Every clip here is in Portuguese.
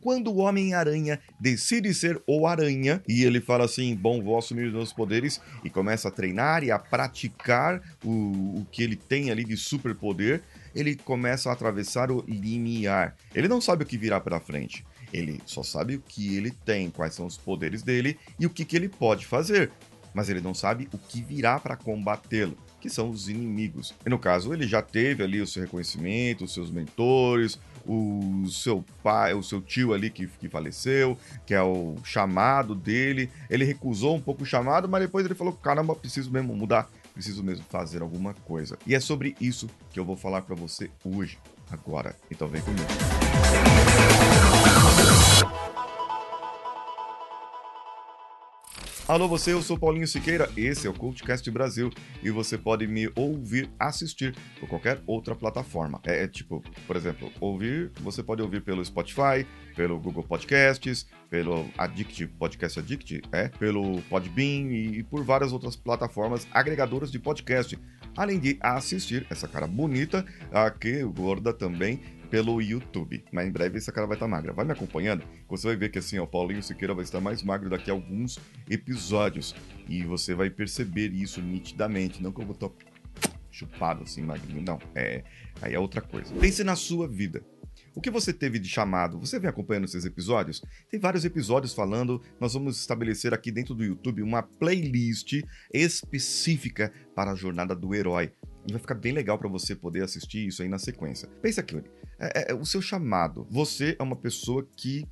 quando o Homem-Aranha decide ser o Aranha e ele fala assim: Bom, vou assumir os meus poderes e começa a treinar e a praticar o, o que ele tem ali de superpoder, ele começa a atravessar o limiar. Ele não sabe o que virá pela frente. Ele só sabe o que ele tem, quais são os poderes dele e o que, que ele pode fazer. Mas ele não sabe o que virá para combatê-lo, que são os inimigos. E no caso, ele já teve ali o seu reconhecimento, os seus mentores, o seu pai, o seu tio ali que, que faleceu, que é o chamado dele. Ele recusou um pouco o chamado, mas depois ele falou: caramba, preciso mesmo mudar, preciso mesmo fazer alguma coisa. E é sobre isso que eu vou falar para você hoje, agora. Então vem comigo. Alô você, eu sou Paulinho Siqueira, esse é o CultCast Brasil e você pode me ouvir, assistir por qualquer outra plataforma. É, é, tipo, por exemplo, ouvir, você pode ouvir pelo Spotify, pelo Google Podcasts, pelo Addict, Podcast Addict, é, pelo Podbean e, e por várias outras plataformas agregadoras de podcast. Além de assistir essa cara bonita, aqui gorda também, pelo YouTube. Mas em breve essa cara vai estar tá magra. Vai me acompanhando, você vai ver que assim, o Paulinho Siqueira vai estar mais magro daqui a alguns episódios. E você vai perceber isso nitidamente. Não que eu vou estar chupado assim, magrinho. Não, é, aí é outra coisa. Pense na sua vida. O que você teve de chamado? Você vem acompanhando esses episódios? Tem vários episódios falando. Nós vamos estabelecer aqui dentro do YouTube uma playlist específica para a jornada do herói. E vai ficar bem legal para você poder assistir isso aí na sequência. Pensa aqui, é, é, é o seu chamado. Você é uma pessoa que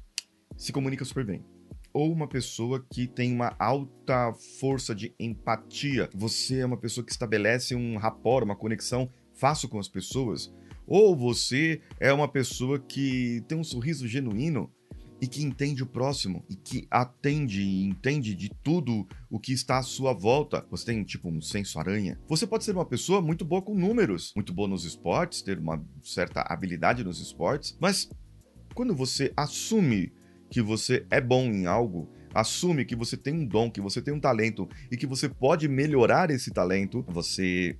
se comunica super bem ou uma pessoa que tem uma alta força de empatia. Você é uma pessoa que estabelece um rapport, uma conexão fácil com as pessoas. Ou você é uma pessoa que tem um sorriso genuíno e que entende o próximo e que atende e entende de tudo o que está à sua volta. Você tem tipo um senso aranha. Você pode ser uma pessoa muito boa com números, muito boa nos esportes, ter uma certa habilidade nos esportes, mas quando você assume que você é bom em algo, assume que você tem um dom, que você tem um talento e que você pode melhorar esse talento, você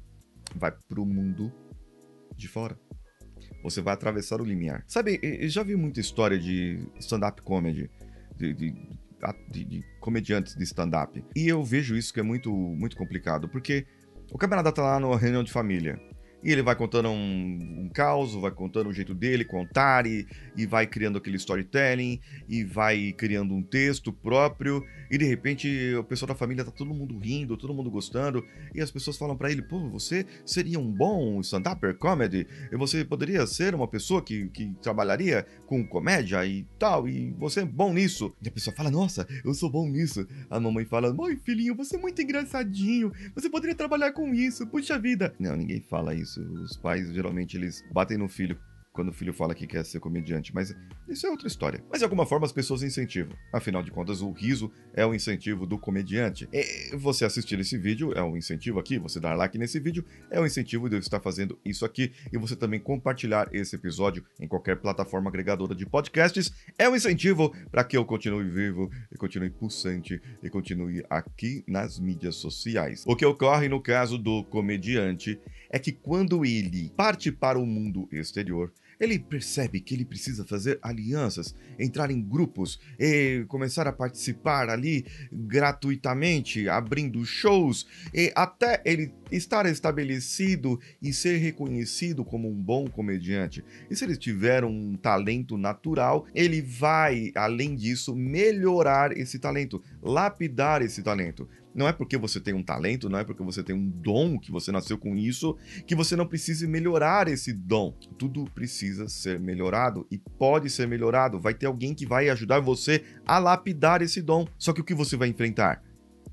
vai para o mundo de fora você vai atravessar o limiar. Sabe, eu já vi muita história de stand-up comedy, de, de, de, de comediantes de stand-up. E eu vejo isso que é muito, muito complicado, porque o camarada tá lá numa reunião de família. E ele vai contando um, um caos, vai contando o jeito dele contar e, e vai criando aquele storytelling e vai criando um texto próprio. E de repente o pessoal da família tá todo mundo rindo, todo mundo gostando. E as pessoas falam para ele: pô, você seria um bom stand-upper comedy? E você poderia ser uma pessoa que, que trabalharia com comédia e tal. E você é bom nisso. E a pessoa fala: nossa, eu sou bom nisso. A mamãe fala: mãe, filhinho, você é muito engraçadinho. Você poderia trabalhar com isso. Puxa vida. Não, ninguém fala isso isso. Os pais geralmente eles batem no filho quando o filho fala que quer ser comediante, mas isso é outra história. Mas de alguma forma as pessoas incentivam. Afinal de contas, o riso é o incentivo do comediante. E você assistir esse vídeo é um incentivo aqui, você dar like nesse vídeo é um incentivo de eu estar fazendo isso aqui e você também compartilhar esse episódio em qualquer plataforma agregadora de podcasts é um incentivo para que eu continue vivo e continue pulsante e continue aqui nas mídias sociais. O que ocorre no caso do comediante é que quando ele parte para o mundo exterior, ele percebe que ele precisa fazer alianças, entrar em grupos e começar a participar ali gratuitamente, abrindo shows, e até ele estar estabelecido e ser reconhecido como um bom comediante. E se ele tiver um talento natural, ele vai, além disso, melhorar esse talento, lapidar esse talento. Não é porque você tem um talento, não é porque você tem um dom, que você nasceu com isso, que você não precise melhorar esse dom. Tudo precisa ser melhorado e pode ser melhorado. Vai ter alguém que vai ajudar você a lapidar esse dom. Só que o que você vai enfrentar?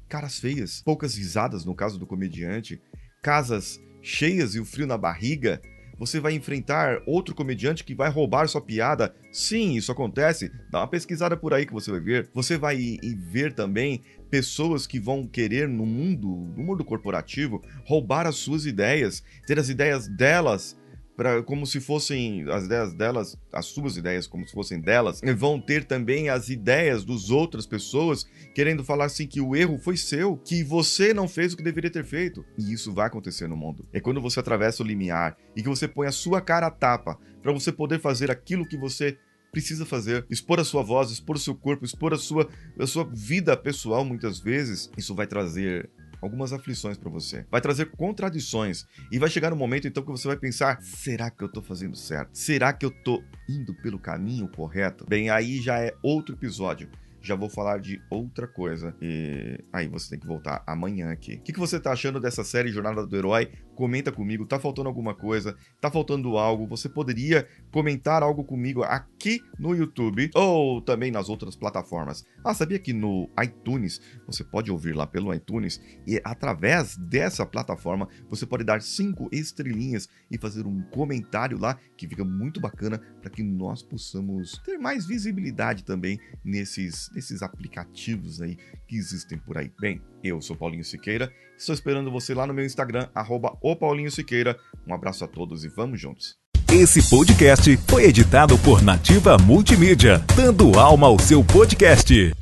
Caras feias, poucas risadas no caso do comediante, casas cheias e o frio na barriga, você vai enfrentar outro comediante que vai roubar sua piada. Sim, isso acontece. Dá uma pesquisada por aí que você vai ver. Você vai ver também pessoas que vão querer no mundo, no mundo corporativo, roubar as suas ideias, ter as ideias delas para como se fossem as ideias delas, as suas ideias como se fossem delas, vão ter também as ideias dos outras pessoas querendo falar assim que o erro foi seu, que você não fez o que deveria ter feito. E isso vai acontecer no mundo. É quando você atravessa o limiar e que você põe a sua cara a tapa para você poder fazer aquilo que você precisa fazer. Expor a sua voz, expor o seu corpo, expor a sua, a sua vida pessoal, muitas vezes, isso vai trazer algumas aflições para você. Vai trazer contradições e vai chegar um momento então que você vai pensar: será que eu tô fazendo certo? Será que eu tô indo pelo caminho correto? Bem, aí já é outro episódio já vou falar de outra coisa. E aí você tem que voltar amanhã aqui. O que, que você tá achando dessa série Jornada do Herói? Comenta comigo. Tá faltando alguma coisa? Tá faltando algo? Você poderia comentar algo comigo aqui no YouTube ou também nas outras plataformas. Ah, sabia que no iTunes você pode ouvir lá pelo iTunes e através dessa plataforma você pode dar cinco estrelinhas e fazer um comentário lá que fica muito bacana para que nós possamos ter mais visibilidade também nesses desses aplicativos aí que existem por aí. Bem, eu sou Paulinho Siqueira, estou esperando você lá no meu Instagram, arroba Paulinho Siqueira. Um abraço a todos e vamos juntos. Esse podcast foi editado por Nativa Multimídia, dando alma ao seu podcast.